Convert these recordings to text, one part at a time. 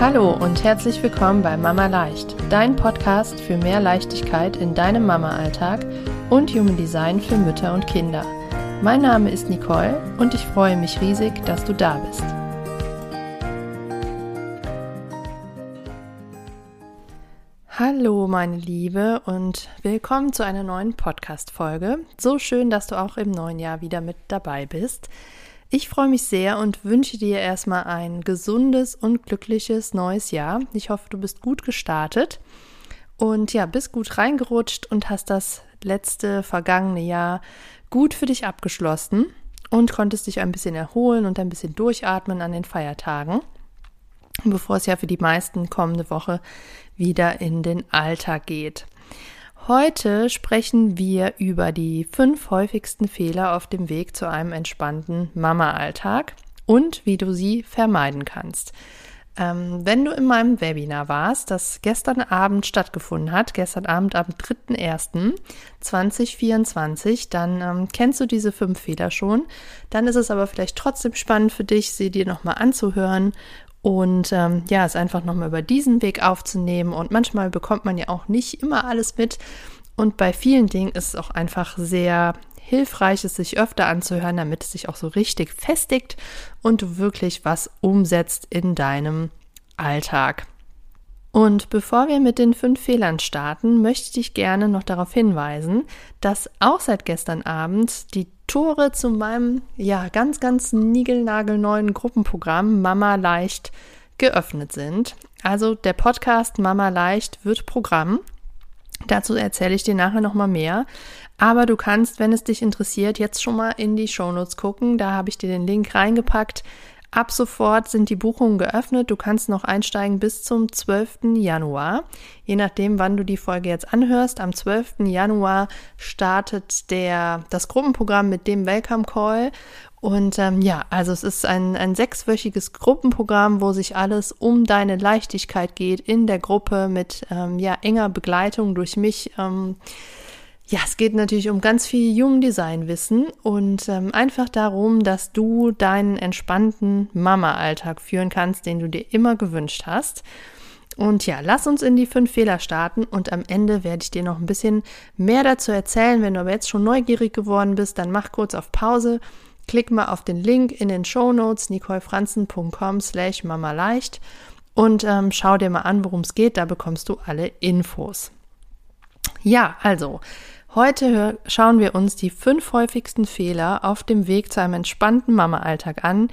Hallo und herzlich willkommen bei Mama Leicht, dein Podcast für mehr Leichtigkeit in deinem Mama-Alltag und Human Design für Mütter und Kinder. Mein Name ist Nicole und ich freue mich riesig, dass du da bist. Hallo meine Liebe und willkommen zu einer neuen Podcast-Folge. So schön, dass du auch im neuen Jahr wieder mit dabei bist. Ich freue mich sehr und wünsche dir erstmal ein gesundes und glückliches neues Jahr. Ich hoffe, du bist gut gestartet und ja, bist gut reingerutscht und hast das letzte vergangene Jahr gut für dich abgeschlossen und konntest dich ein bisschen erholen und ein bisschen durchatmen an den Feiertagen, bevor es ja für die meisten kommende Woche wieder in den Alltag geht. Heute sprechen wir über die fünf häufigsten Fehler auf dem Weg zu einem entspannten Mama-Alltag und wie du sie vermeiden kannst. Ähm, wenn du in meinem Webinar warst, das gestern Abend stattgefunden hat, gestern Abend am 3.1.2024, dann ähm, kennst du diese fünf Fehler schon. Dann ist es aber vielleicht trotzdem spannend für dich, sie dir nochmal anzuhören und ähm, ja, es einfach nochmal über diesen Weg aufzunehmen. Und manchmal bekommt man ja auch nicht immer alles mit. Und bei vielen Dingen ist es auch einfach sehr hilfreich, es sich öfter anzuhören, damit es sich auch so richtig festigt und du wirklich was umsetzt in deinem Alltag. Und bevor wir mit den fünf Fehlern starten, möchte ich dich gerne noch darauf hinweisen, dass auch seit gestern Abend die Tore zu meinem ja ganz ganz niegelnagelneuen Gruppenprogramm Mama leicht geöffnet sind. Also der Podcast Mama leicht wird Programm. Dazu erzähle ich dir nachher noch mal mehr. Aber du kannst, wenn es dich interessiert, jetzt schon mal in die Shownotes gucken. Da habe ich dir den Link reingepackt. Ab sofort sind die Buchungen geöffnet. Du kannst noch einsteigen bis zum 12. Januar. Je nachdem, wann du die Folge jetzt anhörst. Am 12. Januar startet der, das Gruppenprogramm mit dem Welcome Call. Und ähm, ja, also es ist ein, ein sechswöchiges Gruppenprogramm, wo sich alles um deine Leichtigkeit geht in der Gruppe mit ähm, ja, enger Begleitung durch mich. Ähm, ja, es geht natürlich um ganz viel Human Design Wissen und ähm, einfach darum, dass du deinen entspannten Mama-Alltag führen kannst, den du dir immer gewünscht hast. Und ja, lass uns in die fünf Fehler starten und am Ende werde ich dir noch ein bisschen mehr dazu erzählen. Wenn du aber jetzt schon neugierig geworden bist, dann mach kurz auf Pause, klick mal auf den Link in den Show Notes nicolefranzen.com slash mama leicht und ähm, schau dir mal an, worum es geht. Da bekommst du alle Infos. Ja, also Heute schauen wir uns die fünf häufigsten Fehler auf dem Weg zu einem entspannten Mama-Alltag an,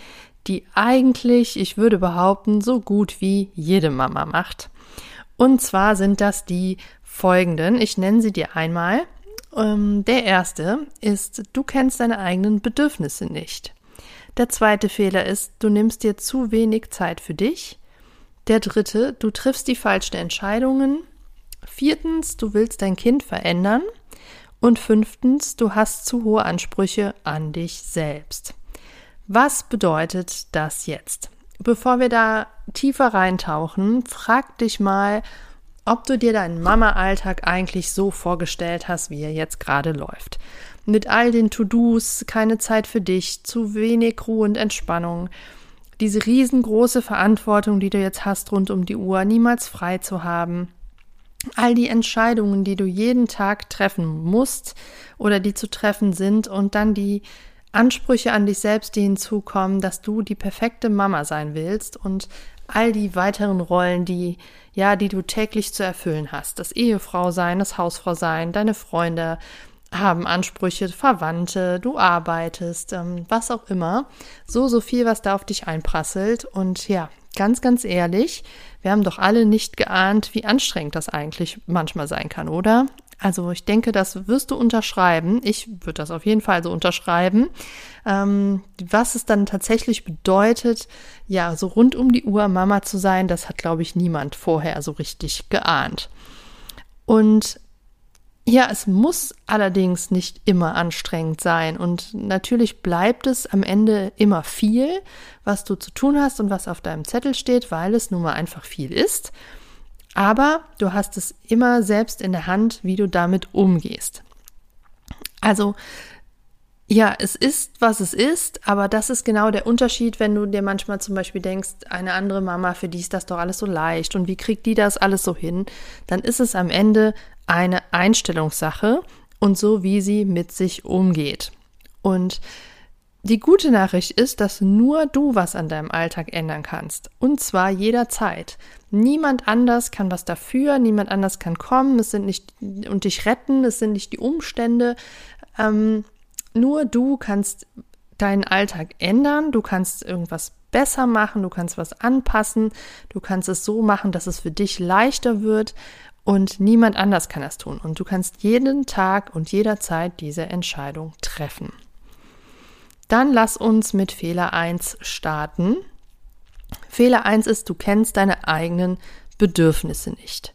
die eigentlich, ich würde behaupten, so gut wie jede Mama macht. Und zwar sind das die folgenden. Ich nenne sie dir einmal. Ähm, der erste ist, du kennst deine eigenen Bedürfnisse nicht. Der zweite Fehler ist, du nimmst dir zu wenig Zeit für dich. Der dritte, du triffst die falschen Entscheidungen. Viertens, du willst dein Kind verändern. Und fünftens, du hast zu hohe Ansprüche an dich selbst. Was bedeutet das jetzt? Bevor wir da tiefer reintauchen, frag dich mal, ob du dir deinen Mama-Alltag eigentlich so vorgestellt hast, wie er jetzt gerade läuft. Mit all den To-Dos, keine Zeit für dich, zu wenig Ruhe und Entspannung, diese riesengroße Verantwortung, die du jetzt hast rund um die Uhr, niemals frei zu haben, all die Entscheidungen, die du jeden Tag treffen musst oder die zu treffen sind und dann die Ansprüche an dich selbst, die hinzukommen, dass du die perfekte Mama sein willst und all die weiteren Rollen, die ja, die du täglich zu erfüllen hast. Das Ehefrau sein, das Hausfrau sein, deine Freunde haben Ansprüche, Verwandte, du arbeitest, ähm, was auch immer. So, so viel, was da auf dich einprasselt. Und ja, ganz, ganz ehrlich, wir haben doch alle nicht geahnt, wie anstrengend das eigentlich manchmal sein kann, oder? Also ich denke, das wirst du unterschreiben. Ich würde das auf jeden Fall so unterschreiben. Ähm, was es dann tatsächlich bedeutet, ja, so rund um die Uhr Mama zu sein, das hat, glaube ich, niemand vorher so richtig geahnt. Und ja, es muss allerdings nicht immer anstrengend sein und natürlich bleibt es am Ende immer viel, was du zu tun hast und was auf deinem Zettel steht, weil es nun mal einfach viel ist. Aber du hast es immer selbst in der Hand, wie du damit umgehst. Also ja, es ist, was es ist, aber das ist genau der Unterschied, wenn du dir manchmal zum Beispiel denkst, eine andere Mama, für die ist das doch alles so leicht und wie kriegt die das alles so hin, dann ist es am Ende eine Einstellungssache und so, wie sie mit sich umgeht. Und die gute Nachricht ist, dass nur du was an deinem Alltag ändern kannst. Und zwar jederzeit. Niemand anders kann was dafür, niemand anders kann kommen, es sind nicht und dich retten, es sind nicht die Umstände. Ähm, nur du kannst deinen Alltag ändern, du kannst irgendwas besser machen, du kannst was anpassen, du kannst es so machen, dass es für dich leichter wird und niemand anders kann das tun. Und du kannst jeden Tag und jederzeit diese Entscheidung treffen. Dann lass uns mit Fehler 1 starten. Fehler 1 ist, du kennst deine eigenen Bedürfnisse nicht.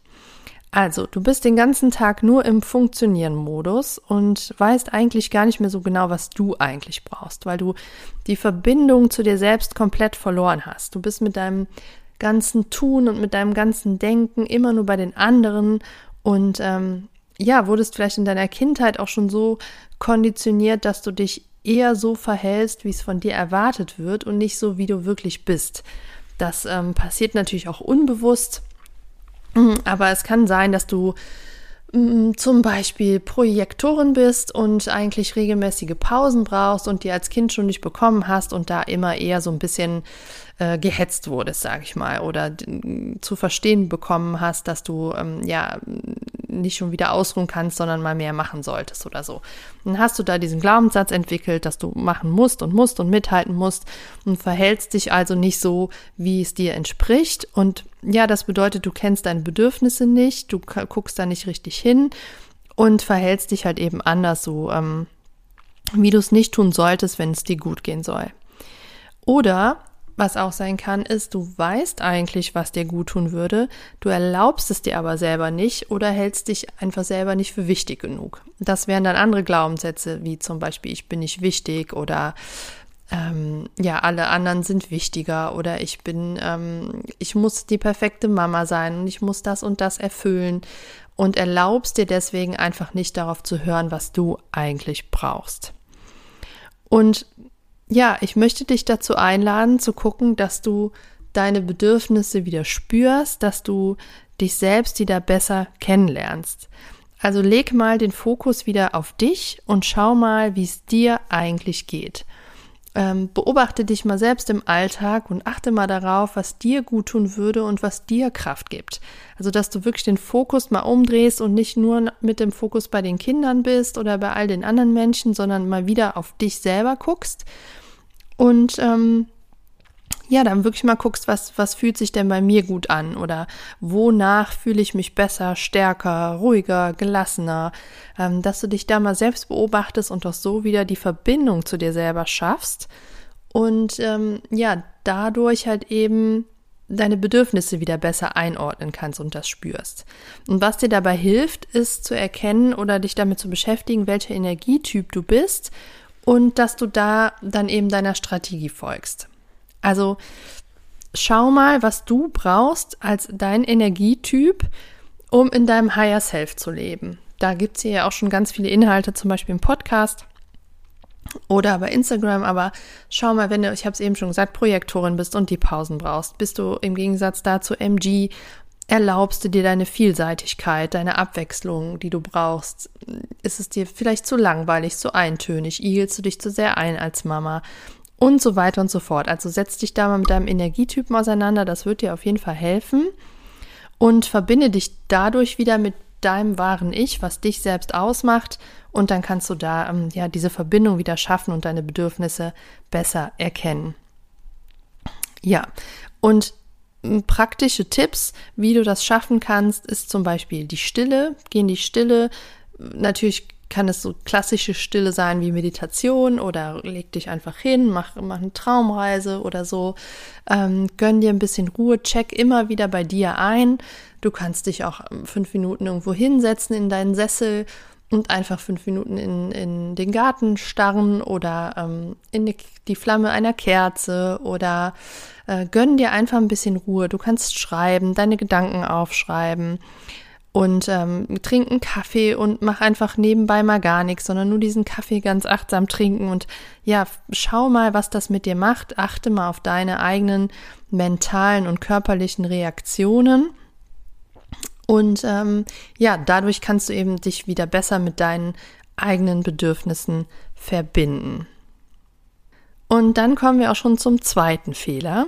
Also, du bist den ganzen Tag nur im Funktionieren-Modus und weißt eigentlich gar nicht mehr so genau, was du eigentlich brauchst, weil du die Verbindung zu dir selbst komplett verloren hast. Du bist mit deinem ganzen Tun und mit deinem ganzen Denken immer nur bei den anderen und ähm, ja, wurdest vielleicht in deiner Kindheit auch schon so konditioniert, dass du dich eher so verhältst, wie es von dir erwartet wird und nicht so, wie du wirklich bist. Das ähm, passiert natürlich auch unbewusst aber es kann sein, dass du zum Beispiel Projektorin bist und eigentlich regelmäßige Pausen brauchst und die als Kind schon nicht bekommen hast und da immer eher so ein bisschen äh, gehetzt wurdest, sage ich mal, oder zu verstehen bekommen hast, dass du ähm, ja nicht schon wieder ausruhen kannst, sondern mal mehr machen solltest oder so. Dann hast du da diesen Glaubenssatz entwickelt, dass du machen musst und musst und mithalten musst und verhältst dich also nicht so, wie es dir entspricht. Und ja, das bedeutet, du kennst deine Bedürfnisse nicht, du guckst da nicht richtig hin und verhältst dich halt eben anders so, ähm, wie du es nicht tun solltest, wenn es dir gut gehen soll. Oder was auch sein kann, ist, du weißt eigentlich, was dir gut tun würde, du erlaubst es dir aber selber nicht oder hältst dich einfach selber nicht für wichtig genug. Das wären dann andere Glaubenssätze, wie zum Beispiel, ich bin nicht wichtig oder ähm, ja, alle anderen sind wichtiger oder ich bin, ähm, ich muss die perfekte Mama sein und ich muss das und das erfüllen und erlaubst dir deswegen einfach nicht darauf zu hören, was du eigentlich brauchst. Und ja, ich möchte dich dazu einladen, zu gucken, dass du deine Bedürfnisse wieder spürst, dass du dich selbst wieder besser kennenlernst. Also leg mal den Fokus wieder auf dich und schau mal, wie es dir eigentlich geht ähm, beobachte dich mal selbst im Alltag und achte mal darauf, was dir gut tun würde und was dir Kraft gibt. Also, dass du wirklich den Fokus mal umdrehst und nicht nur mit dem Fokus bei den Kindern bist oder bei all den anderen Menschen, sondern mal wieder auf dich selber guckst und ähm, ja, dann wirklich mal guckst, was, was fühlt sich denn bei mir gut an oder wonach fühle ich mich besser, stärker, ruhiger, gelassener, ähm, dass du dich da mal selbst beobachtest und auch so wieder die Verbindung zu dir selber schaffst und ähm, ja, dadurch halt eben deine Bedürfnisse wieder besser einordnen kannst und das spürst. Und was dir dabei hilft, ist zu erkennen oder dich damit zu beschäftigen, welcher Energietyp du bist und dass du da dann eben deiner Strategie folgst. Also schau mal, was du brauchst als dein Energietyp, um in deinem Higher Self zu leben. Da gibt es hier ja auch schon ganz viele Inhalte, zum Beispiel im Podcast oder bei Instagram. Aber schau mal, wenn du, ich habe es eben schon gesagt, Projektorin bist und die Pausen brauchst, bist du im Gegensatz dazu MG, erlaubst du dir deine Vielseitigkeit, deine Abwechslung, die du brauchst? Ist es dir vielleicht zu langweilig, zu eintönig? Igelst du dich zu sehr ein als Mama? Und so weiter und so fort. Also setz dich da mal mit deinem Energietypen auseinander, das wird dir auf jeden Fall helfen und verbinde dich dadurch wieder mit deinem wahren Ich, was dich selbst ausmacht und dann kannst du da ähm, ja diese Verbindung wieder schaffen und deine Bedürfnisse besser erkennen. Ja, und hm, praktische Tipps, wie du das schaffen kannst, ist zum Beispiel die Stille. Geh in die Stille. Natürlich kann es so klassische Stille sein wie Meditation oder leg dich einfach hin, mach, mach eine Traumreise oder so. Ähm, gönn dir ein bisschen Ruhe, check immer wieder bei dir ein. Du kannst dich auch ähm, fünf Minuten irgendwo hinsetzen in deinen Sessel und einfach fünf Minuten in, in den Garten starren oder ähm, in die, die, Flamme einer Kerze oder äh, gönn dir einfach ein bisschen Ruhe. Du kannst schreiben, deine Gedanken aufschreiben und ähm, trink einen Kaffee und mach einfach nebenbei mal gar nichts, sondern nur diesen Kaffee ganz achtsam trinken und ja, schau mal, was das mit dir macht. Achte mal auf deine eigenen mentalen und körperlichen Reaktionen. Und ähm, ja, dadurch kannst du eben dich wieder besser mit deinen eigenen Bedürfnissen verbinden. Und dann kommen wir auch schon zum zweiten Fehler.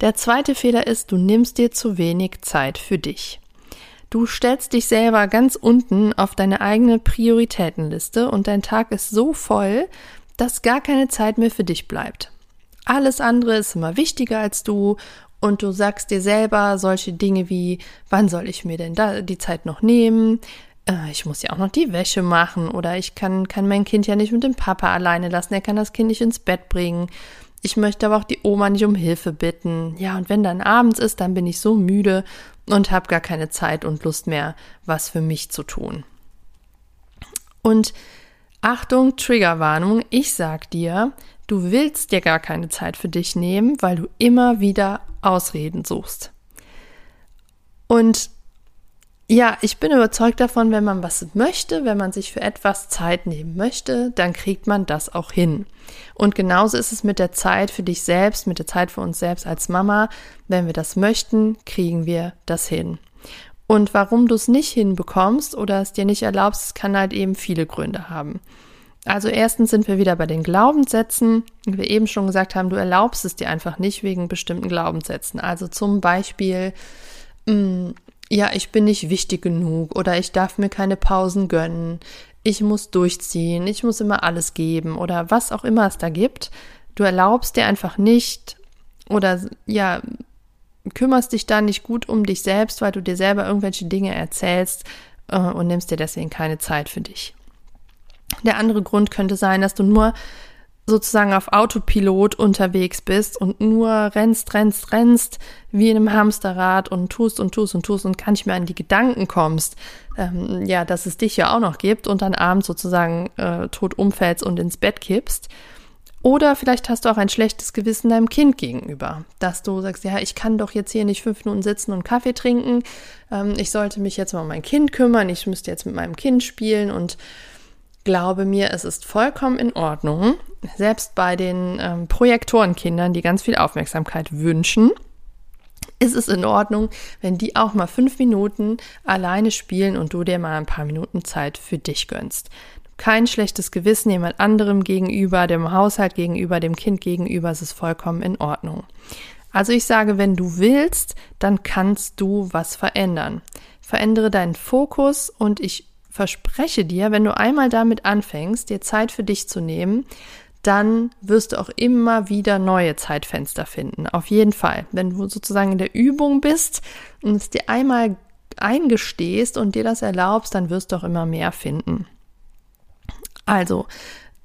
Der zweite Fehler ist, du nimmst dir zu wenig Zeit für dich. Du stellst dich selber ganz unten auf deine eigene Prioritätenliste und dein Tag ist so voll, dass gar keine Zeit mehr für dich bleibt. Alles andere ist immer wichtiger als du und du sagst dir selber solche Dinge wie, wann soll ich mir denn da die Zeit noch nehmen? Äh, ich muss ja auch noch die Wäsche machen oder ich kann, kann mein Kind ja nicht mit dem Papa alleine lassen, er kann das Kind nicht ins Bett bringen. Ich möchte aber auch die Oma nicht um Hilfe bitten. Ja, und wenn dann abends ist, dann bin ich so müde und habe gar keine Zeit und Lust mehr, was für mich zu tun. Und Achtung, Triggerwarnung, ich sag dir, du willst dir gar keine Zeit für dich nehmen, weil du immer wieder Ausreden suchst. Und ja, ich bin überzeugt davon, wenn man was möchte, wenn man sich für etwas Zeit nehmen möchte, dann kriegt man das auch hin. Und genauso ist es mit der Zeit für dich selbst, mit der Zeit für uns selbst als Mama. Wenn wir das möchten, kriegen wir das hin. Und warum du es nicht hinbekommst oder es dir nicht erlaubst, kann halt eben viele Gründe haben. Also erstens sind wir wieder bei den Glaubenssätzen. Wie wir eben schon gesagt haben, du erlaubst es dir einfach nicht wegen bestimmten Glaubenssätzen. Also zum Beispiel, mh, mm, ja, ich bin nicht wichtig genug oder ich darf mir keine Pausen gönnen, ich muss durchziehen, ich muss immer alles geben oder was auch immer es da gibt. Du erlaubst dir einfach nicht oder ja, kümmerst dich da nicht gut um dich selbst, weil du dir selber irgendwelche Dinge erzählst äh, und nimmst dir deswegen keine Zeit für dich. Der andere Grund könnte sein, dass du nur sozusagen auf Autopilot unterwegs bist und nur rennst, rennst, rennst wie in einem Hamsterrad und tust und tust und tust und gar nicht mehr an die Gedanken kommst, ähm, ja, dass es dich ja auch noch gibt und dann abends sozusagen äh, tot umfällst und ins Bett kippst. Oder vielleicht hast du auch ein schlechtes Gewissen deinem Kind gegenüber, dass du sagst, ja, ich kann doch jetzt hier nicht fünf Minuten sitzen und Kaffee trinken, ähm, ich sollte mich jetzt mal um mein Kind kümmern, ich müsste jetzt mit meinem Kind spielen und glaube mir, es ist vollkommen in Ordnung, selbst bei den ähm, Projektorenkindern, die ganz viel Aufmerksamkeit wünschen, ist es in Ordnung, wenn die auch mal fünf Minuten alleine spielen und du dir mal ein paar Minuten Zeit für dich gönnst. Kein schlechtes Gewissen jemand anderem gegenüber, dem Haushalt gegenüber, dem Kind gegenüber, es ist vollkommen in Ordnung. Also ich sage, wenn du willst, dann kannst du was verändern. Verändere deinen Fokus und ich verspreche dir, wenn du einmal damit anfängst, dir Zeit für dich zu nehmen, dann wirst du auch immer wieder neue Zeitfenster finden. Auf jeden Fall. Wenn du sozusagen in der Übung bist und es dir einmal eingestehst und dir das erlaubst, dann wirst du auch immer mehr finden. Also,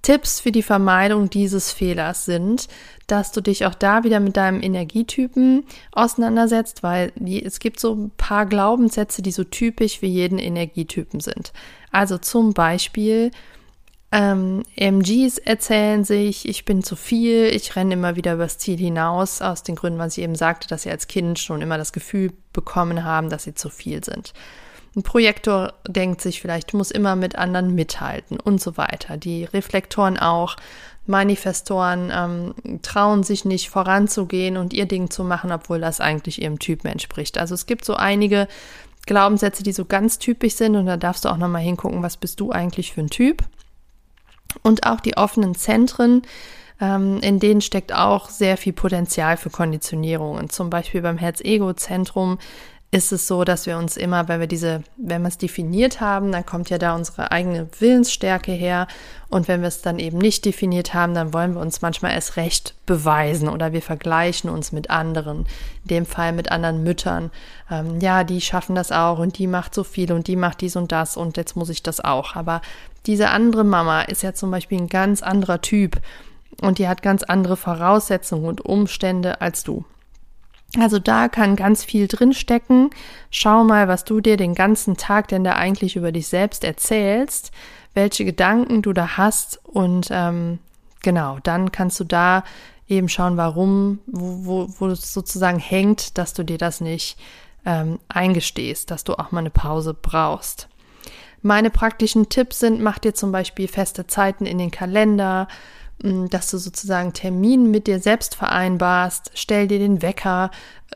Tipps für die Vermeidung dieses Fehlers sind, dass du dich auch da wieder mit deinem Energietypen auseinandersetzt, weil es gibt so ein paar Glaubenssätze, die so typisch für jeden Energietypen sind. Also zum Beispiel, ähm, MGs erzählen sich, ich bin zu viel, ich renne immer wieder übers Ziel hinaus, aus den Gründen, was ich eben sagte, dass sie als Kind schon immer das Gefühl bekommen haben, dass sie zu viel sind. Ein Projektor denkt sich vielleicht, muss immer mit anderen mithalten und so weiter. Die Reflektoren auch. Manifestoren ähm, trauen sich nicht voranzugehen und ihr Ding zu machen, obwohl das eigentlich ihrem Typen entspricht. Also es gibt so einige Glaubenssätze, die so ganz typisch sind und da darfst du auch nochmal hingucken, was bist du eigentlich für ein Typ. Und auch die offenen Zentren, ähm, in denen steckt auch sehr viel Potenzial für Konditionierungen. Zum Beispiel beim Herz-Ego-Zentrum ist es so, dass wir uns immer, wenn wir diese, wenn wir es definiert haben, dann kommt ja da unsere eigene Willensstärke her. Und wenn wir es dann eben nicht definiert haben, dann wollen wir uns manchmal erst recht beweisen oder wir vergleichen uns mit anderen. In dem Fall mit anderen Müttern. Ähm, ja, die schaffen das auch und die macht so viel und die macht dies und das und jetzt muss ich das auch. Aber diese andere Mama ist ja zum Beispiel ein ganz anderer Typ und die hat ganz andere Voraussetzungen und Umstände als du. Also da kann ganz viel drinstecken. Schau mal, was du dir den ganzen Tag denn da eigentlich über dich selbst erzählst, welche Gedanken du da hast und ähm, genau, dann kannst du da eben schauen, warum, wo, wo, wo es sozusagen hängt, dass du dir das nicht ähm, eingestehst, dass du auch mal eine Pause brauchst. Meine praktischen Tipps sind, mach dir zum Beispiel feste Zeiten in den Kalender, dass du sozusagen Termin mit dir selbst vereinbarst, stell dir den Wecker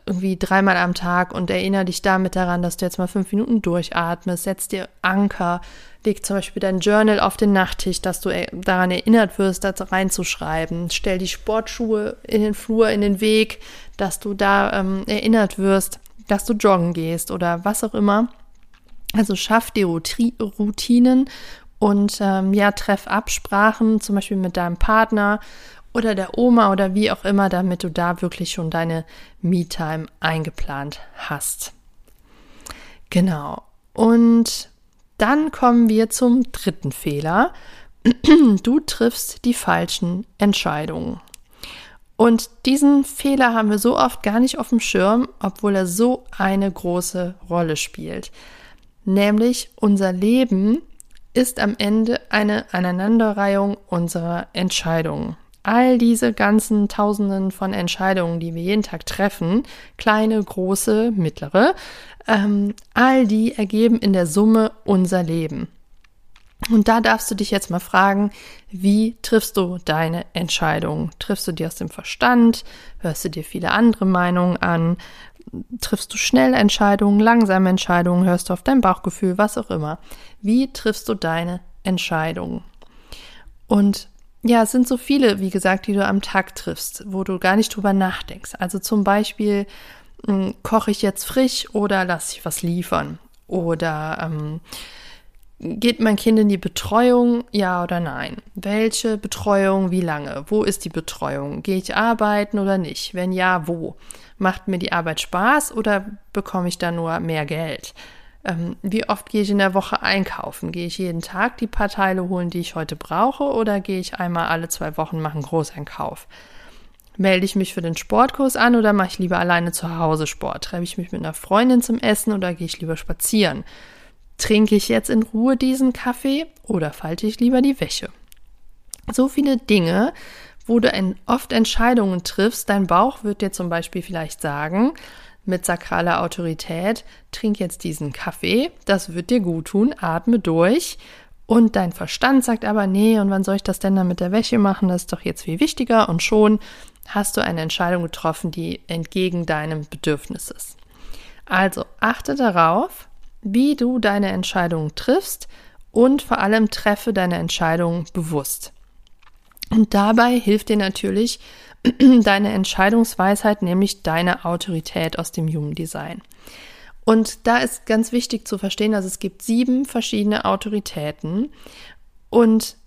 irgendwie dreimal am Tag und erinnere dich damit daran, dass du jetzt mal fünf Minuten durchatmest, setz dir Anker, leg zum Beispiel dein Journal auf den Nachttisch, dass du daran erinnert wirst, das reinzuschreiben, stell die Sportschuhe in den Flur, in den Weg, dass du da ähm, erinnert wirst, dass du joggen gehst oder was auch immer. Also schaff die Routinen und ähm, ja, treff Absprachen, zum Beispiel mit deinem Partner oder der Oma oder wie auch immer, damit du da wirklich schon deine Me-Time eingeplant hast. Genau. Und dann kommen wir zum dritten Fehler. Du triffst die falschen Entscheidungen. Und diesen Fehler haben wir so oft gar nicht auf dem Schirm, obwohl er so eine große Rolle spielt. Nämlich unser Leben ist am Ende eine Aneinanderreihung unserer Entscheidungen. All diese ganzen Tausenden von Entscheidungen, die wir jeden Tag treffen, kleine, große, mittlere, ähm, all die ergeben in der Summe unser Leben. Und da darfst du dich jetzt mal fragen, wie triffst du deine Entscheidungen? Triffst du die aus dem Verstand? Hörst du dir viele andere Meinungen an? Triffst du schnell Entscheidungen, langsame Entscheidungen, hörst du auf dein Bauchgefühl, was auch immer. Wie triffst du deine Entscheidungen? Und ja, es sind so viele, wie gesagt, die du am Tag triffst, wo du gar nicht drüber nachdenkst. Also zum Beispiel, hm, koche ich jetzt frisch oder lasse ich was liefern? Oder ähm, geht mein Kind in die Betreuung, ja oder nein? Welche Betreuung, wie lange? Wo ist die Betreuung? Gehe ich arbeiten oder nicht? Wenn ja, wo? Macht mir die Arbeit Spaß oder bekomme ich da nur mehr Geld? Ähm, wie oft gehe ich in der Woche einkaufen? Gehe ich jeden Tag die paar Teile holen, die ich heute brauche, oder gehe ich einmal alle zwei Wochen machen Großeinkauf? Melde ich mich für den Sportkurs an oder mache ich lieber alleine zu Hause Sport? Treffe ich mich mit einer Freundin zum Essen oder gehe ich lieber spazieren? Trinke ich jetzt in Ruhe diesen Kaffee oder falte ich lieber die Wäsche? So viele Dinge, wo du oft Entscheidungen triffst. Dein Bauch wird dir zum Beispiel vielleicht sagen, mit sakraler Autorität, trink jetzt diesen Kaffee, das wird dir gut tun, atme durch. Und dein Verstand sagt aber, nee, und wann soll ich das denn dann mit der Wäsche machen? Das ist doch jetzt viel wichtiger. Und schon hast du eine Entscheidung getroffen, die entgegen deinem Bedürfnis ist. Also achte darauf, wie du deine Entscheidungen triffst und vor allem treffe deine Entscheidungen bewusst. Und dabei hilft dir natürlich deine Entscheidungsweisheit, nämlich deine Autorität aus dem Human Design. Und da ist ganz wichtig zu verstehen, dass es gibt sieben verschiedene Autoritäten und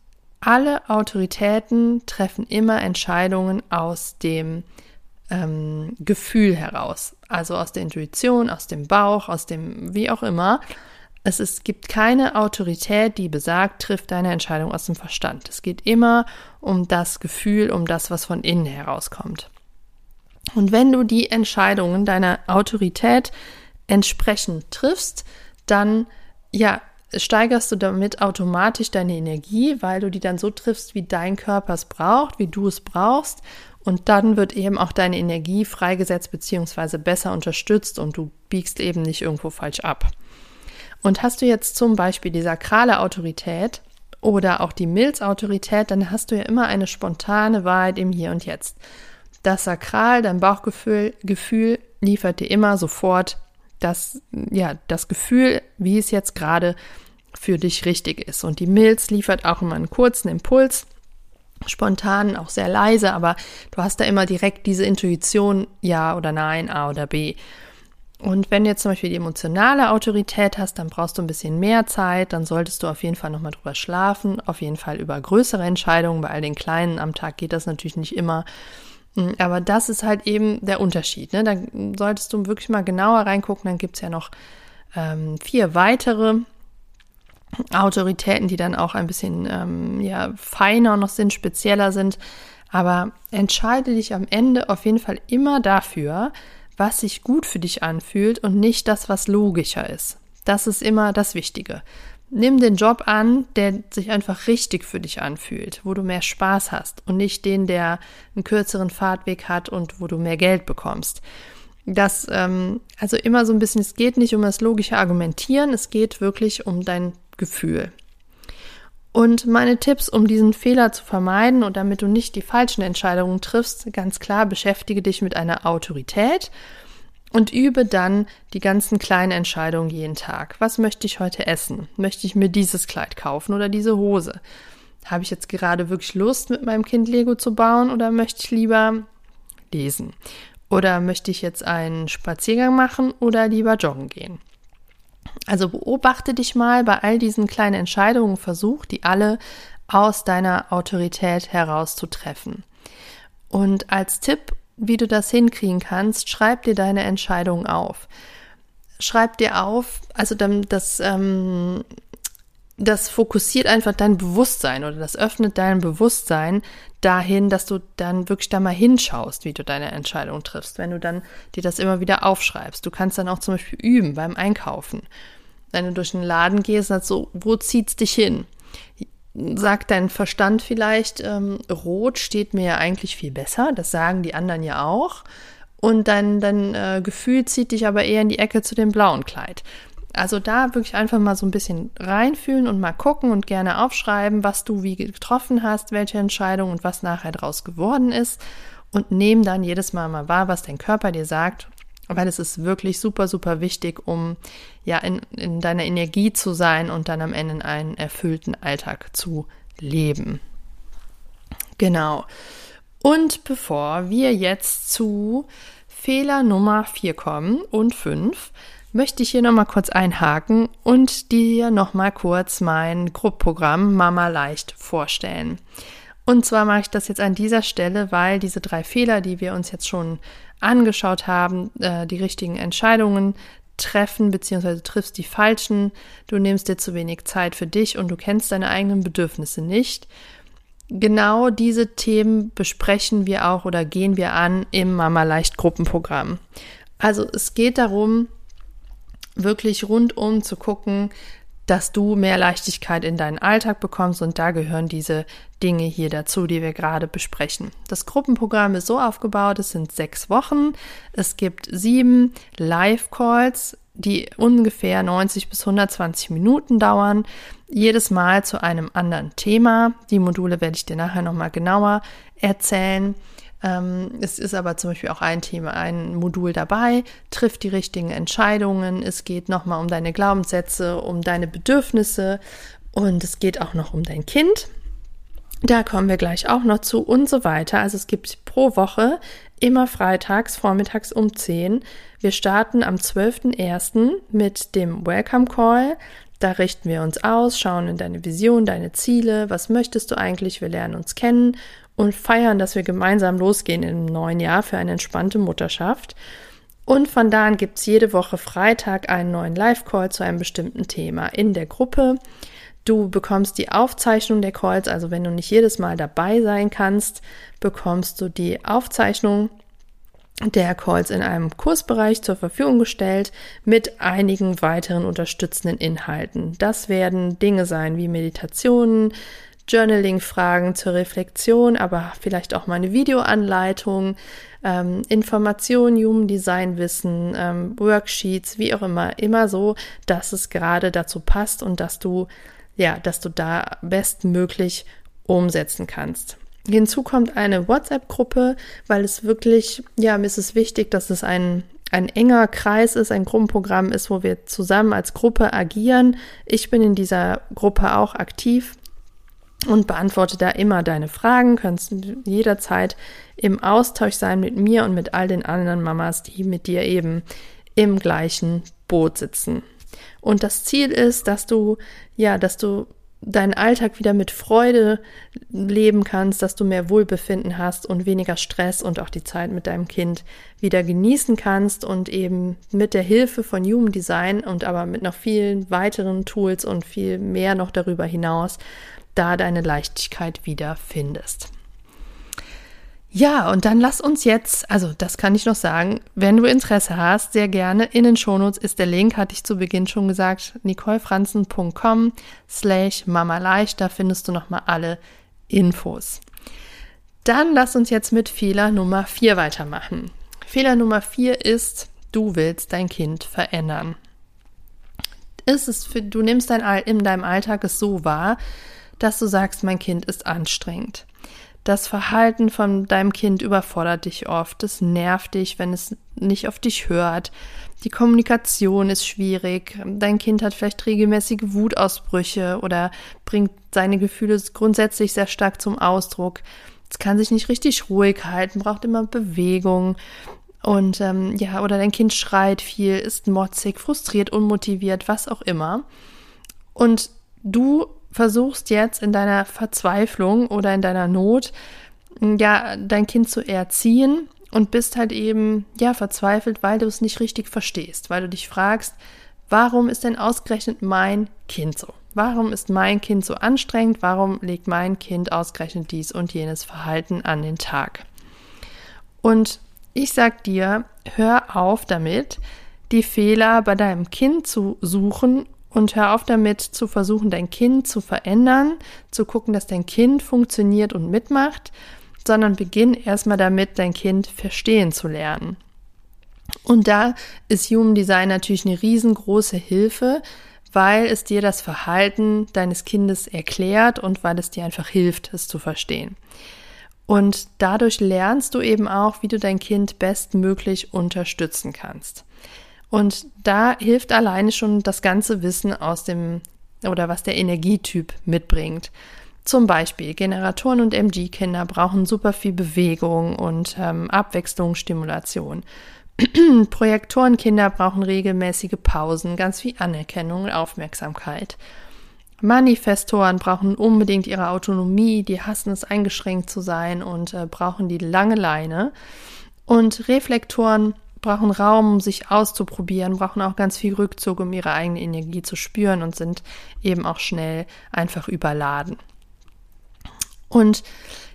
alle Autoritäten treffen immer Entscheidungen aus dem ähm, Gefühl heraus, also aus der Intuition, aus dem Bauch, aus dem wie auch immer. Es ist, gibt keine Autorität, die besagt, trifft deine Entscheidung aus dem Verstand. Es geht immer um das Gefühl, um das, was von innen herauskommt. Und wenn du die Entscheidungen deiner Autorität entsprechend triffst, dann ja, steigerst du damit automatisch deine Energie, weil du die dann so triffst, wie dein Körper es braucht, wie du es brauchst. Und dann wird eben auch deine Energie freigesetzt bzw. besser unterstützt und du biegst eben nicht irgendwo falsch ab. Und hast du jetzt zum Beispiel die sakrale Autorität oder auch die Milzautorität, dann hast du ja immer eine spontane Wahrheit im Hier und Jetzt. Das Sakral, dein Bauchgefühl, Gefühl liefert dir immer sofort das, ja, das Gefühl, wie es jetzt gerade für dich richtig ist. Und die Milz liefert auch immer einen kurzen Impuls, spontan, auch sehr leise, aber du hast da immer direkt diese Intuition, ja oder nein, A oder B. Und wenn du jetzt zum Beispiel die emotionale Autorität hast, dann brauchst du ein bisschen mehr Zeit, dann solltest du auf jeden Fall nochmal drüber schlafen, auf jeden Fall über größere Entscheidungen, bei all den kleinen am Tag geht das natürlich nicht immer. Hm, aber das ist halt eben der Unterschied. Ne? Da solltest du wirklich mal genauer reingucken, dann gibt es ja noch ähm, vier weitere Autoritäten, die dann auch ein bisschen ähm, ja, feiner noch sind, spezieller sind. Aber entscheide dich am Ende auf jeden Fall immer dafür, was sich gut für dich anfühlt und nicht das, was logischer ist. Das ist immer das Wichtige. Nimm den Job an, der sich einfach richtig für dich anfühlt, wo du mehr Spaß hast und nicht den, der einen kürzeren Fahrtweg hat und wo du mehr Geld bekommst. dass ähm, also immer so ein bisschen, es geht nicht um das logische Argumentieren, es geht wirklich um dein Gefühl. Und meine Tipps, um diesen Fehler zu vermeiden und damit du nicht die falschen Entscheidungen triffst, ganz klar, beschäftige dich mit einer Autorität und übe dann die ganzen kleinen Entscheidungen jeden Tag. Was möchte ich heute essen? Möchte ich mir dieses Kleid kaufen oder diese Hose? Habe ich jetzt gerade wirklich Lust, mit meinem Kind Lego zu bauen oder möchte ich lieber lesen? Oder möchte ich jetzt einen Spaziergang machen oder lieber joggen gehen? Also beobachte dich mal bei all diesen kleinen Entscheidungen, versuch die alle aus deiner Autorität heraus zu treffen. Und als Tipp, wie du das hinkriegen kannst, schreib dir deine Entscheidungen auf. Schreib dir auf, also das, ähm, das fokussiert einfach dein Bewusstsein oder das öffnet dein Bewusstsein dahin, dass du dann wirklich da mal hinschaust, wie du deine Entscheidung triffst, wenn du dann dir das immer wieder aufschreibst. Du kannst dann auch zum Beispiel üben beim Einkaufen wenn du durch den Laden gehst, sagst so, wo zieht's dich hin? Sagt dein Verstand vielleicht, ähm, rot steht mir ja eigentlich viel besser, das sagen die anderen ja auch. Und dein, dein äh, Gefühl zieht dich aber eher in die Ecke zu dem blauen Kleid. Also da wirklich einfach mal so ein bisschen reinfühlen und mal gucken und gerne aufschreiben, was du wie getroffen hast, welche Entscheidung und was nachher draus geworden ist. Und nehmen dann jedes Mal mal wahr, was dein Körper dir sagt weil es ist wirklich super, super wichtig, um ja in, in deiner Energie zu sein und dann am Ende einen erfüllten Alltag zu leben. Genau. Und bevor wir jetzt zu Fehler Nummer 4 kommen und 5, möchte ich hier nochmal kurz einhaken und dir nochmal kurz mein Gruppprogramm Mama Leicht vorstellen. Und zwar mache ich das jetzt an dieser Stelle, weil diese drei Fehler, die wir uns jetzt schon angeschaut haben, äh, die richtigen Entscheidungen treffen, beziehungsweise triffst die falschen, du nimmst dir zu wenig Zeit für dich und du kennst deine eigenen Bedürfnisse nicht. Genau diese Themen besprechen wir auch oder gehen wir an im Mama Leicht Gruppenprogramm. Also es geht darum, wirklich rundum zu gucken, dass du mehr Leichtigkeit in deinen Alltag bekommst und da gehören diese Dinge hier dazu, die wir gerade besprechen. Das Gruppenprogramm ist so aufgebaut, es sind sechs Wochen, es gibt sieben Live-Calls, die ungefähr 90 bis 120 Minuten dauern, jedes Mal zu einem anderen Thema. Die Module werde ich dir nachher nochmal genauer erzählen. Ähm, es ist aber zum Beispiel auch ein Thema, ein Modul dabei, trifft die richtigen Entscheidungen. Es geht nochmal um deine Glaubenssätze, um deine Bedürfnisse und es geht auch noch um dein Kind. Da kommen wir gleich auch noch zu und so weiter. Also es gibt pro Woche immer freitags, vormittags um 10. Wir starten am 12.01. mit dem Welcome Call. Da richten wir uns aus, schauen in deine Vision, deine Ziele, was möchtest du eigentlich, wir lernen uns kennen und feiern, dass wir gemeinsam losgehen im neuen Jahr für eine entspannte Mutterschaft. Und von da an gibt's jede Woche Freitag einen neuen Live-Call zu einem bestimmten Thema in der Gruppe. Du bekommst die Aufzeichnung der Calls, also wenn du nicht jedes Mal dabei sein kannst, bekommst du die Aufzeichnung der Calls in einem Kursbereich zur Verfügung gestellt mit einigen weiteren unterstützenden Inhalten. Das werden Dinge sein wie Meditationen, Journaling-Fragen zur Reflexion, aber vielleicht auch mal eine Videoanleitung, ähm, Informationen, Human Design Wissen, ähm, Worksheets, wie auch immer, immer so, dass es gerade dazu passt und dass du, ja, dass du da bestmöglich umsetzen kannst. Hinzu kommt eine WhatsApp-Gruppe, weil es wirklich, ja, mir ist es wichtig, dass es ein, ein enger Kreis ist, ein Gruppenprogramm ist, wo wir zusammen als Gruppe agieren. Ich bin in dieser Gruppe auch aktiv und beantworte da immer deine Fragen. Kannst jederzeit im Austausch sein mit mir und mit all den anderen Mamas, die mit dir eben im gleichen Boot sitzen. Und das Ziel ist, dass du, ja, dass du deinen Alltag wieder mit Freude leben kannst, dass du mehr Wohlbefinden hast und weniger Stress und auch die Zeit mit deinem Kind wieder genießen kannst und eben mit der Hilfe von Human Design und aber mit noch vielen weiteren Tools und viel mehr noch darüber hinaus da deine Leichtigkeit wieder findest. Ja, und dann lass uns jetzt, also das kann ich noch sagen, wenn du Interesse hast, sehr gerne in den Shownotes ist der Link, hatte ich zu Beginn schon gesagt, nicolefranzen.com slash mamaleicht, da findest du nochmal alle Infos. Dann lass uns jetzt mit Fehler Nummer 4 weitermachen. Fehler Nummer vier ist, du willst dein Kind verändern. Ist es für, du nimmst dein, in deinem Alltag es so wahr, dass du sagst, mein Kind ist anstrengend. Das Verhalten von deinem Kind überfordert dich oft. Es nervt dich, wenn es nicht auf dich hört. Die Kommunikation ist schwierig. Dein Kind hat vielleicht regelmäßige Wutausbrüche oder bringt seine Gefühle grundsätzlich sehr stark zum Ausdruck. Es kann sich nicht richtig ruhig halten, braucht immer Bewegung. Und ähm, ja, oder dein Kind schreit viel, ist motzig, frustriert, unmotiviert, was auch immer. Und du versuchst jetzt in deiner Verzweiflung oder in deiner Not, ja, dein Kind zu erziehen und bist halt eben, ja, verzweifelt, weil du es nicht richtig verstehst, weil du dich fragst, warum ist denn ausgerechnet mein Kind so? Warum ist mein Kind so anstrengend? Warum legt mein Kind ausgerechnet dies und jenes Verhalten an den Tag? Und ich sag dir, hör auf damit, die Fehler bei deinem Kind zu suchen und hör auf damit zu versuchen, dein Kind zu verändern, zu gucken, dass dein Kind funktioniert und mitmacht, sondern beginn erstmal damit, dein Kind verstehen zu lernen. Und da ist Human Design natürlich eine riesengroße Hilfe, weil es dir das Verhalten deines Kindes erklärt und weil es dir einfach hilft, es zu verstehen. Und dadurch lernst du eben auch, wie du dein Kind bestmöglich unterstützen kannst. Und da hilft alleine schon das ganze Wissen aus dem oder was der Energietyp mitbringt. Zum Beispiel Generatoren und MG-Kinder brauchen super viel Bewegung und ähm, Abwechslung, Stimulation. Projektorenkinder brauchen regelmäßige Pausen, ganz viel Anerkennung und Aufmerksamkeit. Manifestoren brauchen unbedingt ihre Autonomie, die hassen es eingeschränkt zu sein und äh, brauchen die lange Leine. Und Reflektoren brauchen Raum, um sich auszuprobieren, brauchen auch ganz viel Rückzug, um ihre eigene Energie zu spüren und sind eben auch schnell einfach überladen. Und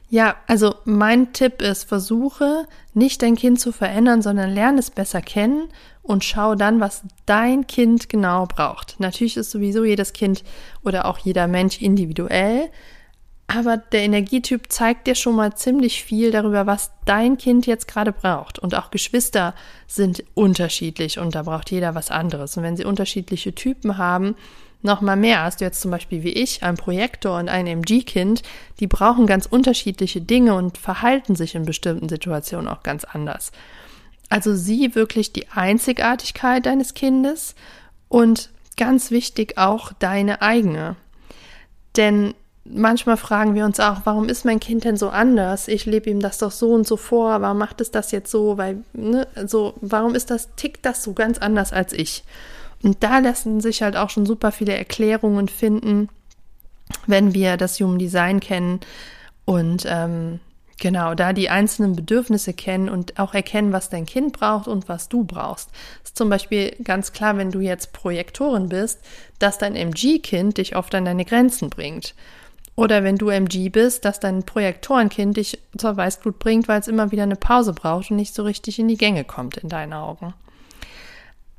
ja, also mein Tipp ist, versuche nicht dein Kind zu verändern, sondern lerne es besser kennen und schau dann, was dein Kind genau braucht. Natürlich ist sowieso jedes Kind oder auch jeder Mensch individuell, aber der Energietyp zeigt dir schon mal ziemlich viel darüber, was dein Kind jetzt gerade braucht. Und auch Geschwister sind unterschiedlich und da braucht jeder was anderes. Und wenn sie unterschiedliche Typen haben, noch mal mehr. Hast du jetzt zum Beispiel wie ich ein Projektor und ein MG-Kind, die brauchen ganz unterschiedliche Dinge und verhalten sich in bestimmten Situationen auch ganz anders. Also sieh wirklich die Einzigartigkeit deines Kindes und ganz wichtig auch deine eigene. Denn manchmal fragen wir uns auch, warum ist mein Kind denn so anders? Ich lebe ihm das doch so und so vor, warum macht es das jetzt so? Weil, ne, so, warum ist das, tickt das so ganz anders als ich? Und da lassen sich halt auch schon super viele Erklärungen finden, wenn wir das Human Design kennen und ähm, genau da die einzelnen Bedürfnisse kennen und auch erkennen, was dein Kind braucht und was du brauchst. Ist zum Beispiel ganz klar, wenn du jetzt Projektorin bist, dass dein MG-Kind dich oft an deine Grenzen bringt. Oder wenn du MG bist, dass dein Projektorenkind dich zur Weißblut bringt, weil es immer wieder eine Pause braucht und nicht so richtig in die Gänge kommt in deinen Augen.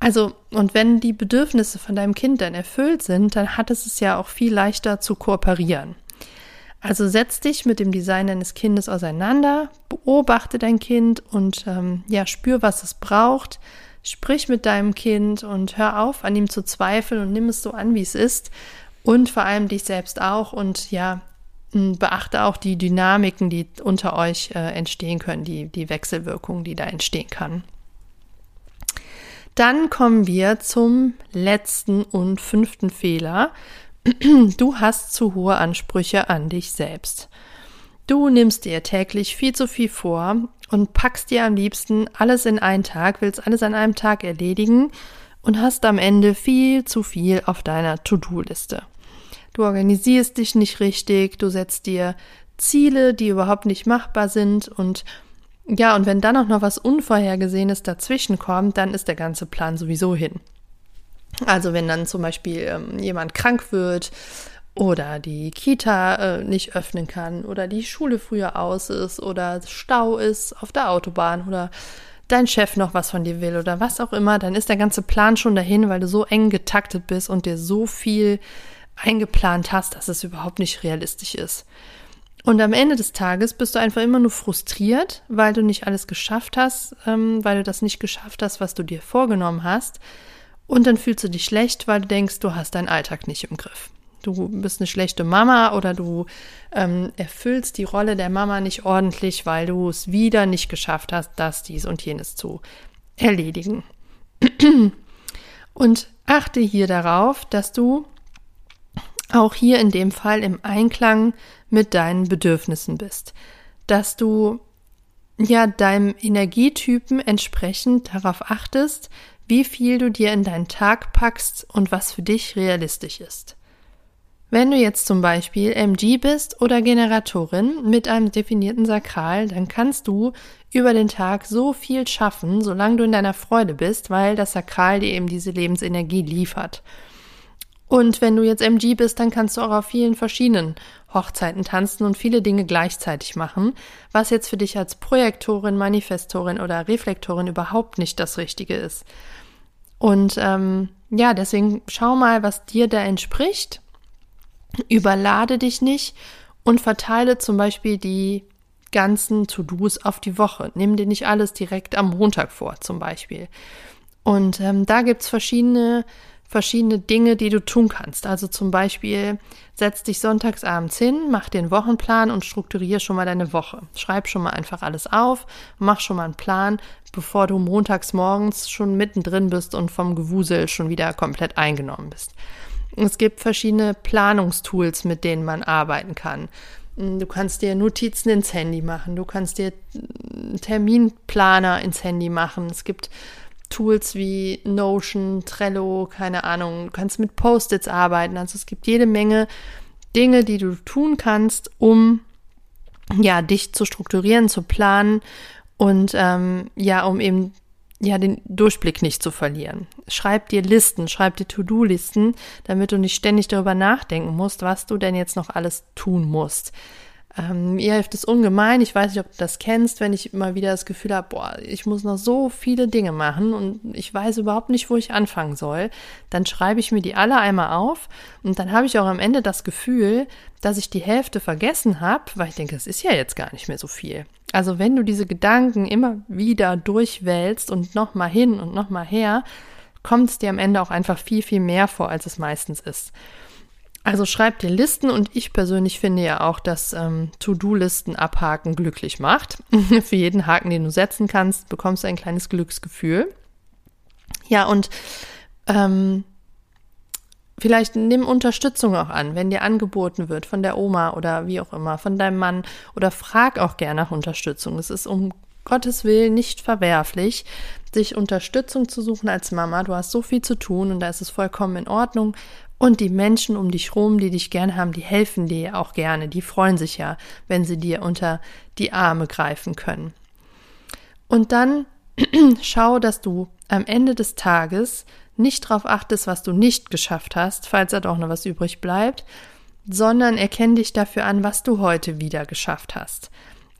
Also, und wenn die Bedürfnisse von deinem Kind dann erfüllt sind, dann hat es es ja auch viel leichter zu kooperieren. Also setz dich mit dem Design deines Kindes auseinander, beobachte dein Kind und ähm, ja, spür, was es braucht. Sprich mit deinem Kind und hör auf, an ihm zu zweifeln und nimm es so an, wie es ist. Und vor allem dich selbst auch und ja, beachte auch die Dynamiken, die unter euch äh, entstehen können, die, die Wechselwirkung, die da entstehen kann. Dann kommen wir zum letzten und fünften Fehler. Du hast zu hohe Ansprüche an dich selbst. Du nimmst dir täglich viel zu viel vor und packst dir am liebsten alles in einen Tag, willst alles an einem Tag erledigen und hast am Ende viel zu viel auf deiner To-Do-Liste. Du organisierst dich nicht richtig, du setzt dir Ziele, die überhaupt nicht machbar sind und ja, und wenn dann auch noch was Unvorhergesehenes dazwischen kommt, dann ist der ganze Plan sowieso hin. Also wenn dann zum Beispiel ähm, jemand krank wird oder die Kita äh, nicht öffnen kann oder die Schule früher aus ist oder Stau ist auf der Autobahn oder dein Chef noch was von dir will oder was auch immer, dann ist der ganze Plan schon dahin, weil du so eng getaktet bist und dir so viel eingeplant hast, dass es überhaupt nicht realistisch ist. Und am Ende des Tages bist du einfach immer nur frustriert, weil du nicht alles geschafft hast, ähm, weil du das nicht geschafft hast, was du dir vorgenommen hast. Und dann fühlst du dich schlecht, weil du denkst, du hast deinen Alltag nicht im Griff. Du bist eine schlechte Mama oder du ähm, erfüllst die Rolle der Mama nicht ordentlich, weil du es wieder nicht geschafft hast, das, dies und jenes zu erledigen. Und achte hier darauf, dass du auch hier in dem Fall im Einklang mit deinen Bedürfnissen bist. Dass du ja deinem Energietypen entsprechend darauf achtest, wie viel du dir in deinen Tag packst und was für dich realistisch ist. Wenn du jetzt zum Beispiel MG bist oder Generatorin mit einem definierten Sakral, dann kannst du über den Tag so viel schaffen, solange du in deiner Freude bist, weil das Sakral dir eben diese Lebensenergie liefert. Und wenn du jetzt MG bist, dann kannst du auch auf vielen verschiedenen Hochzeiten tanzen und viele Dinge gleichzeitig machen, was jetzt für dich als Projektorin, Manifestorin oder Reflektorin überhaupt nicht das Richtige ist. Und ähm, ja, deswegen schau mal, was dir da entspricht Überlade dich nicht und verteile zum Beispiel die ganzen To-Dos auf die Woche. Nimm dir nicht alles direkt am Montag vor, zum Beispiel. Und ähm, da gibt's verschiedene, verschiedene Dinge, die du tun kannst. Also zum Beispiel setz dich sonntags abends hin, mach den Wochenplan und strukturiere schon mal deine Woche. Schreib schon mal einfach alles auf, mach schon mal einen Plan, bevor du montags morgens schon mittendrin bist und vom Gewusel schon wieder komplett eingenommen bist. Es gibt verschiedene Planungstools, mit denen man arbeiten kann. Du kannst dir Notizen ins Handy machen, du kannst dir Terminplaner ins Handy machen. Es gibt Tools wie Notion, Trello, keine Ahnung. Du kannst mit Post-its arbeiten. Also es gibt jede Menge Dinge, die du tun kannst, um ja dich zu strukturieren, zu planen und ähm, ja, um eben ja, den Durchblick nicht zu verlieren. Schreib dir Listen, schreib dir To-Do-Listen, damit du nicht ständig darüber nachdenken musst, was du denn jetzt noch alles tun musst. Ähm, mir hilft es ungemein. Ich weiß nicht, ob du das kennst, wenn ich immer wieder das Gefühl habe, boah, ich muss noch so viele Dinge machen und ich weiß überhaupt nicht, wo ich anfangen soll. Dann schreibe ich mir die alle einmal auf und dann habe ich auch am Ende das Gefühl, dass ich die Hälfte vergessen habe, weil ich denke, es ist ja jetzt gar nicht mehr so viel. Also wenn du diese Gedanken immer wieder durchwälzt und nochmal hin und nochmal her, kommt es dir am Ende auch einfach viel, viel mehr vor, als es meistens ist. Also schreib dir Listen und ich persönlich finde ja auch, dass ähm, To-Do-Listen abhaken glücklich macht. Für jeden Haken, den du setzen kannst, bekommst du ein kleines Glücksgefühl. Ja, und ähm, vielleicht nimm Unterstützung auch an, wenn dir angeboten wird von der Oma oder wie auch immer, von deinem Mann oder frag auch gerne nach Unterstützung. Es ist um Gottes Willen nicht verwerflich, sich Unterstützung zu suchen als Mama. Du hast so viel zu tun und da ist es vollkommen in Ordnung. Und die Menschen um dich rum, die dich gern haben, die helfen dir auch gerne. Die freuen sich ja, wenn sie dir unter die Arme greifen können. Und dann schau, dass du am Ende des Tages nicht darauf achtest, was du nicht geschafft hast, falls da doch noch was übrig bleibt, sondern erkenn dich dafür an, was du heute wieder geschafft hast.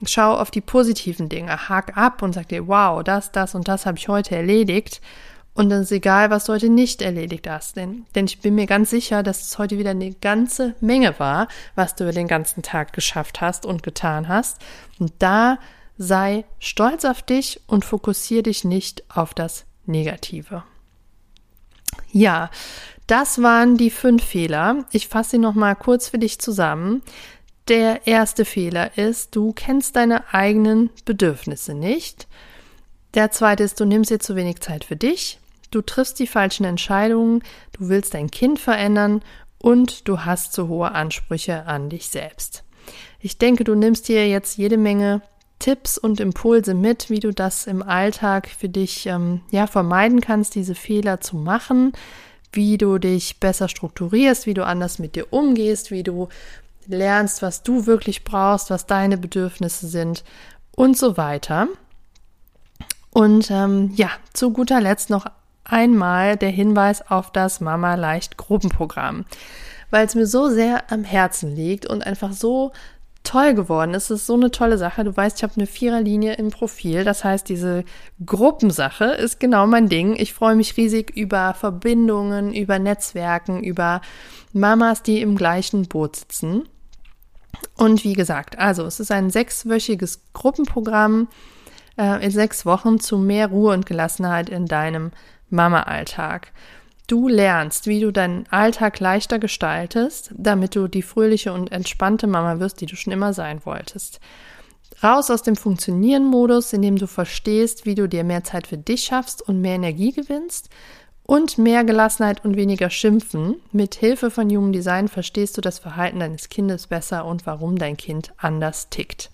Schau auf die positiven Dinge, hak ab und sag dir, wow, das, das und das habe ich heute erledigt und dann ist egal, was du heute nicht erledigt hast. Denn, denn ich bin mir ganz sicher, dass es heute wieder eine ganze Menge war, was du über den ganzen Tag geschafft hast und getan hast. Und da sei stolz auf dich und fokussiere dich nicht auf das Negative. Ja, das waren die fünf Fehler. Ich fasse sie nochmal kurz für dich zusammen. Der erste Fehler ist, du kennst deine eigenen Bedürfnisse nicht. Der zweite ist, du nimmst dir zu wenig Zeit für dich du triffst die falschen Entscheidungen, du willst dein Kind verändern und du hast zu hohe Ansprüche an dich selbst. Ich denke, du nimmst dir jetzt jede Menge Tipps und Impulse mit, wie du das im Alltag für dich ähm, ja vermeiden kannst, diese Fehler zu machen, wie du dich besser strukturierst, wie du anders mit dir umgehst, wie du lernst, was du wirklich brauchst, was deine Bedürfnisse sind und so weiter. Und ähm, ja, zu guter Letzt noch einmal der Hinweis auf das Mama Leicht Gruppenprogramm, weil es mir so sehr am Herzen liegt und einfach so toll geworden ist. Es ist so eine tolle Sache. Du weißt, ich habe eine Viererlinie im Profil. Das heißt, diese Gruppensache ist genau mein Ding. Ich freue mich riesig über Verbindungen, über Netzwerken, über Mamas, die im gleichen Boot sitzen. Und wie gesagt, also es ist ein sechswöchiges Gruppenprogramm äh, in sechs Wochen zu mehr Ruhe und Gelassenheit in deinem Mama-Alltag. Du lernst, wie du deinen Alltag leichter gestaltest, damit du die fröhliche und entspannte Mama wirst, die du schon immer sein wolltest. Raus aus dem Funktionieren-Modus, in dem du verstehst, wie du dir mehr Zeit für dich schaffst und mehr Energie gewinnst und mehr Gelassenheit und weniger Schimpfen. Mit Hilfe von Human Design verstehst du das Verhalten deines Kindes besser und warum dein Kind anders tickt.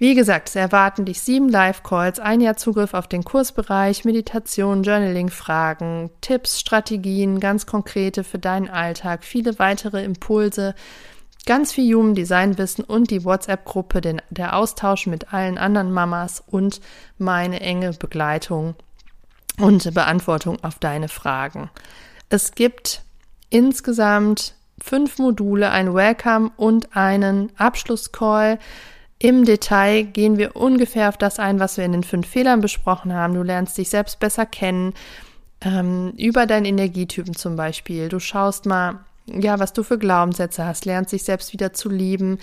Wie gesagt, es erwarten dich sieben Live-Calls, ein Jahr Zugriff auf den Kursbereich, Meditation, Journaling-Fragen, Tipps, Strategien, ganz konkrete für deinen Alltag, viele weitere Impulse, ganz viel Human Design Wissen und die WhatsApp-Gruppe, der Austausch mit allen anderen Mamas und meine enge Begleitung und Beantwortung auf deine Fragen. Es gibt insgesamt fünf Module, ein Welcome und einen Abschlusscall. Im Detail gehen wir ungefähr auf das ein, was wir in den fünf Fehlern besprochen haben. Du lernst dich selbst besser kennen, ähm, über deinen Energietypen zum Beispiel. Du schaust mal, ja, was du für Glaubenssätze hast, lernst dich selbst wieder zu lieben,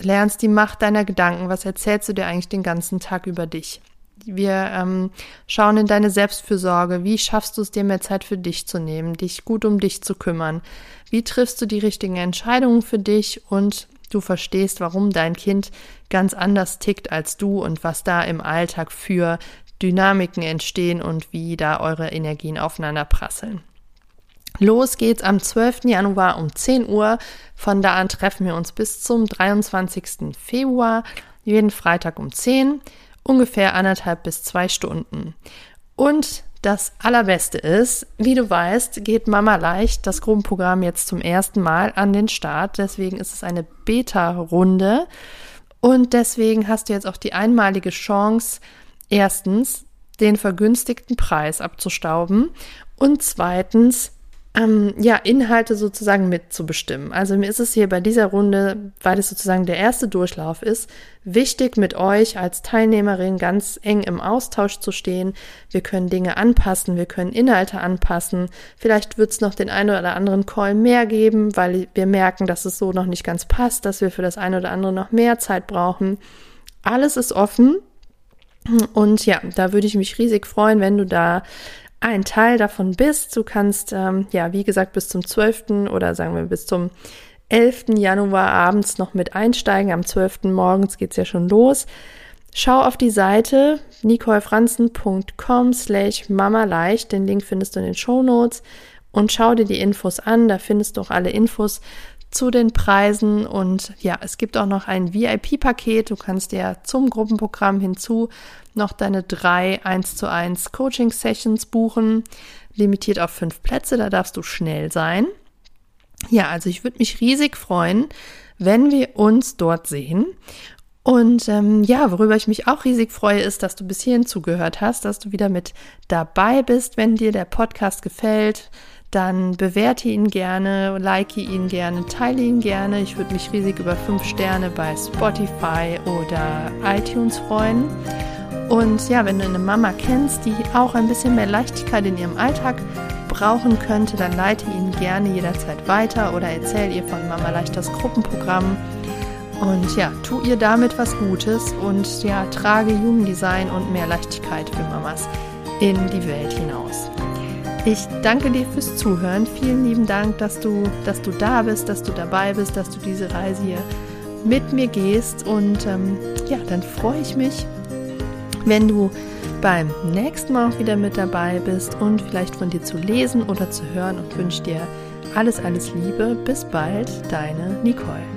lernst die Macht deiner Gedanken. Was erzählst du dir eigentlich den ganzen Tag über dich? Wir ähm, schauen in deine Selbstfürsorge. Wie schaffst du es dir mehr Zeit für dich zu nehmen, dich gut um dich zu kümmern? Wie triffst du die richtigen Entscheidungen für dich und du verstehst, warum dein Kind ganz anders tickt als du und was da im Alltag für Dynamiken entstehen und wie da eure Energien aufeinander prasseln. Los geht's am 12. Januar um 10 Uhr. Von da an treffen wir uns bis zum 23. Februar, jeden Freitag um 10, ungefähr anderthalb bis zwei Stunden. Und das Allerbeste ist, wie du weißt, geht Mama leicht das Gruppenprogramm jetzt zum ersten Mal an den Start. Deswegen ist es eine Beta-Runde. Und deswegen hast du jetzt auch die einmalige Chance, erstens den vergünstigten Preis abzustauben und zweitens ähm, ja, Inhalte sozusagen mitzubestimmen. Also mir ist es hier bei dieser Runde, weil es sozusagen der erste Durchlauf ist, wichtig mit euch als Teilnehmerin ganz eng im Austausch zu stehen. Wir können Dinge anpassen, wir können Inhalte anpassen. Vielleicht wird es noch den einen oder anderen Call mehr geben, weil wir merken, dass es so noch nicht ganz passt, dass wir für das eine oder andere noch mehr Zeit brauchen. Alles ist offen. Und ja, da würde ich mich riesig freuen, wenn du da ein Teil davon bist. Du kannst, ähm, ja, wie gesagt, bis zum 12. oder sagen wir bis zum 11. Januar abends noch mit einsteigen. Am 12. morgens geht's ja schon los. Schau auf die Seite nicolefranzen.com slash mamaleicht. Den Link findest du in den Show Notes und schau dir die Infos an. Da findest du auch alle Infos zu den Preisen und ja, es gibt auch noch ein VIP-Paket. Du kannst dir zum Gruppenprogramm hinzu noch deine drei 1 zu 1 Coaching-Sessions buchen, limitiert auf fünf Plätze, da darfst du schnell sein. Ja, also ich würde mich riesig freuen, wenn wir uns dort sehen. Und ähm, ja, worüber ich mich auch riesig freue, ist, dass du bis hierhin zugehört hast, dass du wieder mit dabei bist, wenn dir der Podcast gefällt dann bewerte ihn gerne, like ihn gerne, teile ihn gerne. Ich würde mich riesig über fünf Sterne bei Spotify oder iTunes freuen. Und ja, wenn du eine Mama kennst, die auch ein bisschen mehr Leichtigkeit in ihrem Alltag brauchen könnte, dann leite ihn gerne jederzeit weiter oder erzähl ihr von Mama Leicht Gruppenprogramm. Und ja, tu ihr damit was Gutes und ja, trage Jugenddesign und mehr Leichtigkeit für Mamas in die Welt hinaus. Ich danke dir fürs Zuhören. Vielen lieben Dank, dass du, dass du da bist, dass du dabei bist, dass du diese Reise hier mit mir gehst. Und ähm, ja, dann freue ich mich, wenn du beim nächsten Mal auch wieder mit dabei bist und vielleicht von dir zu lesen oder zu hören und wünsche dir alles, alles Liebe. Bis bald, deine Nicole.